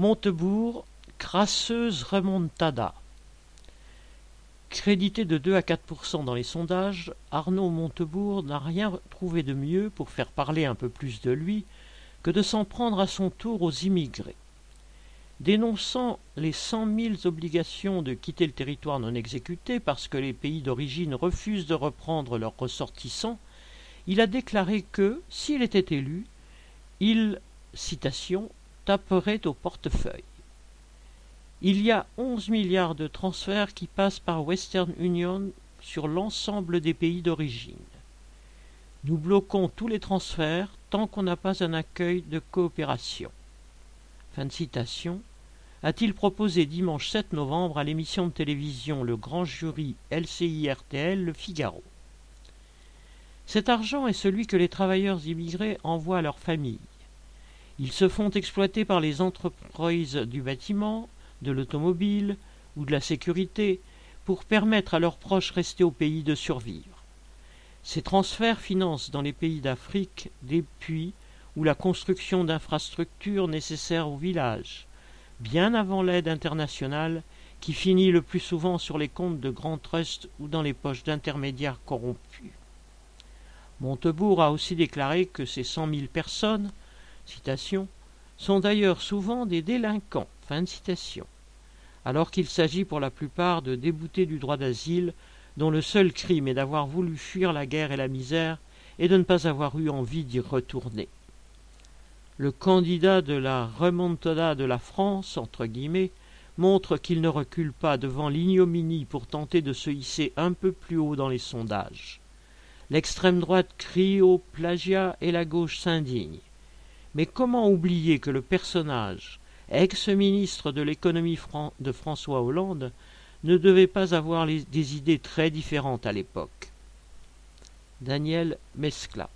Montebourg, crasseuse remontada. Crédité de 2 à 4% dans les sondages, Arnaud Montebourg n'a rien trouvé de mieux pour faire parler un peu plus de lui que de s'en prendre à son tour aux immigrés. Dénonçant les cent mille obligations de quitter le territoire non exécutées parce que les pays d'origine refusent de reprendre leurs ressortissants, il a déclaré que, s'il était élu, il, citation, au portefeuille. Il y a onze milliards de transferts qui passent par Western Union sur l'ensemble des pays d'origine. Nous bloquons tous les transferts tant qu'on n'a pas un accueil de coopération. Fin de citation. A-t-il proposé dimanche 7 novembre à l'émission de télévision Le Grand Jury LCI-RTL Le Figaro? Cet argent est celui que les travailleurs immigrés envoient à leurs familles. Ils se font exploiter par les entreprises du bâtiment, de l'automobile ou de la sécurité pour permettre à leurs proches restés au pays de survivre. Ces transferts financent dans les pays d'Afrique des puits ou la construction d'infrastructures nécessaires au village, bien avant l'aide internationale qui finit le plus souvent sur les comptes de grands trusts ou dans les poches d'intermédiaires corrompus. Montebourg a aussi déclaré que ces cent mille personnes sont d'ailleurs souvent des délinquants Fin de citation. Alors qu'il s'agit pour la plupart de déboutés du droit d'asile, dont le seul crime est d'avoir voulu fuir la guerre et la misère et de ne pas avoir eu envie d'y retourner. Le candidat de la remontada de la France, entre guillemets, montre qu'il ne recule pas devant l'ignominie pour tenter de se hisser un peu plus haut dans les sondages. L'extrême droite crie au plagiat et la gauche s'indigne. Mais comment oublier que le personnage, ex-ministre de l'économie de François Hollande, ne devait pas avoir des idées très différentes à l'époque? Daniel Mescla